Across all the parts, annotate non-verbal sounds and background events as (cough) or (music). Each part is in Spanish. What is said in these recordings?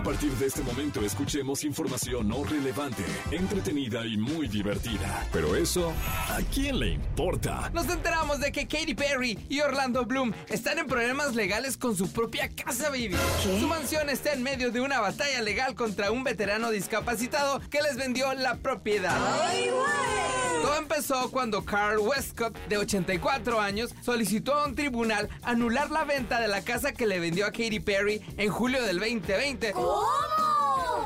A partir de este momento escuchemos información no relevante, entretenida y muy divertida. Pero eso, ¿a quién le importa? Nos enteramos de que Katy Perry y Orlando Bloom están en problemas legales con su propia casa, baby. Su mansión está en medio de una batalla legal contra un veterano discapacitado que les vendió la propiedad. Todo empezó cuando Carl Westcott, de 84 años, solicitó a un tribunal anular la venta de la casa que le vendió a Katy Perry en julio del 2020.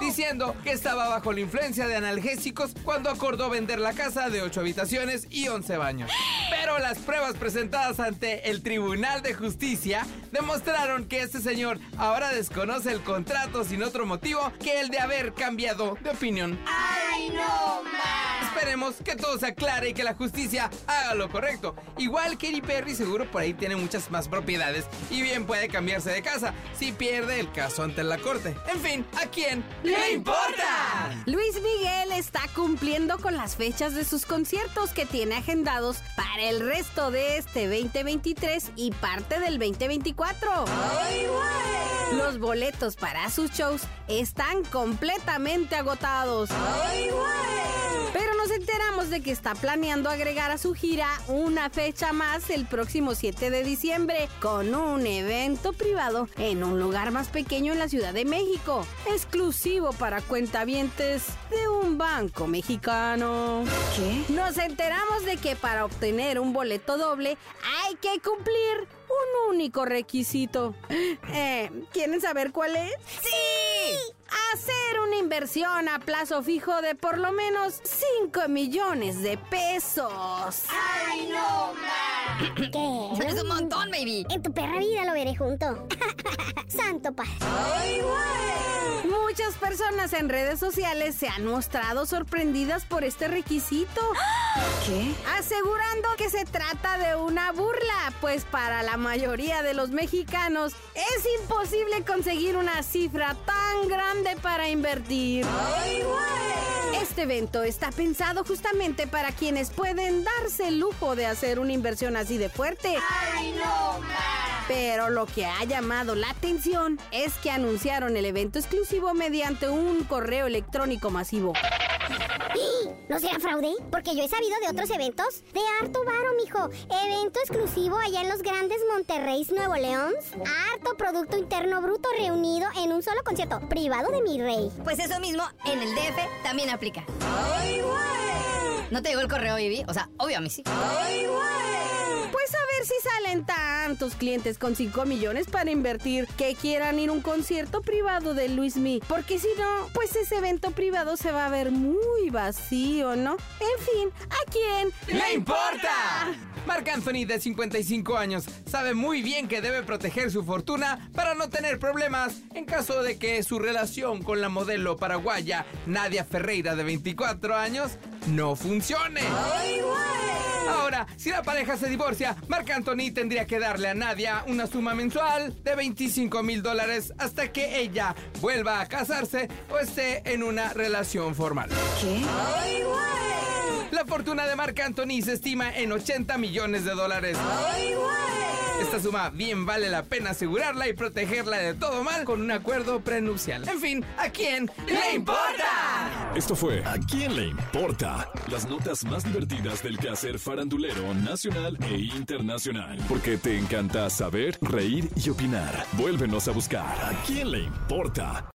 Diciendo que estaba bajo la influencia de analgésicos cuando acordó vender la casa de 8 habitaciones y 11 baños. Pero las pruebas presentadas ante el Tribunal de Justicia demostraron que este señor ahora desconoce el contrato sin otro motivo que el de haber cambiado de opinión. ¡Ay, no más! Esperemos que todo se aclare y que la justicia haga lo correcto. Igual Katy Perry seguro por ahí tiene muchas más propiedades y bien puede cambiarse de casa si pierde el caso ante la corte. En fin, ¿a quién le importa? Luis Miguel está cumpliendo con las fechas de sus conciertos que tiene agendados para el resto de este 2023 y parte del 2024. Los boletos para sus shows están completamente agotados. Pero nos enteramos de que está planeando agregar a su gira una fecha más el próximo 7 de diciembre con un evento privado en un lugar más pequeño en la Ciudad de México, exclusivo para cuentavientes de un banco mexicano. ¿Qué? Nos enteramos de que para obtener un boleto doble hay que cumplir un único requisito. Eh, ¿Quieren saber cuál es? ¡Sí! Hacer una inversión a plazo fijo de por lo menos 5 millones de pesos. ¡Ay, no! ¿Qué? Es un montón, baby. En tu perra vida lo veré junto. (laughs) Santo padre. ¡Ay, güey! Muchas personas en redes sociales se han mostrado sorprendidas por este requisito. (gasps) ¿Qué? Asegurando que se trata de una burla, pues para la mayoría de los mexicanos es imposible conseguir una cifra tan grande para invertir. ¡Ay, güey! Este evento está pensado justamente para quienes pueden darse el lujo de hacer una inversión así de fuerte. ¡Ay, no más! Pero lo que ha llamado la atención es que anunciaron el evento exclusivo mediante un correo electrónico masivo. (gasps) ¿No será fraude? Porque yo he sabido de otros eventos de harto varo, mijo. Evento exclusivo allá en los grandes Monterreys, Nuevo León. Harto Producto Interno Bruto reunido en un solo concierto privado de mi rey. Pues eso mismo en el DF también aplica. ¡Ay, güey! ¿No te llegó el correo, baby? O sea, obvio a mí sí. ¡Ay, güey! Si salen tantos clientes con 5 millones para invertir que quieran ir a un concierto privado de Luis Mi. Porque si no, pues ese evento privado se va a ver muy vacío, ¿no? En fin, ¿a quién ¡Le importa! Marc Anthony, de 55 años, sabe muy bien que debe proteger su fortuna para no tener problemas en caso de que su relación con la modelo paraguaya Nadia Ferreira, de 24 años, no funcione. ¡Ay! Ahora, si la pareja se divorcia, Marc Anthony tendría que darle a Nadia una suma mensual de 25 mil dólares hasta que ella vuelva a casarse o esté en una relación formal. ¡Ay, güey! La fortuna de Marc Anthony se estima en 80 millones de dólares. ¡Ay, güey! Esta suma bien vale la pena asegurarla y protegerla de todo mal con un acuerdo prenupcial. En fin, ¿a quién le importa? Esto fue ¿A quién le importa? Las notas más divertidas del quehacer farandulero nacional e internacional. Porque te encanta saber, reír y opinar. Vuélvenos a buscar ¿A quién le importa?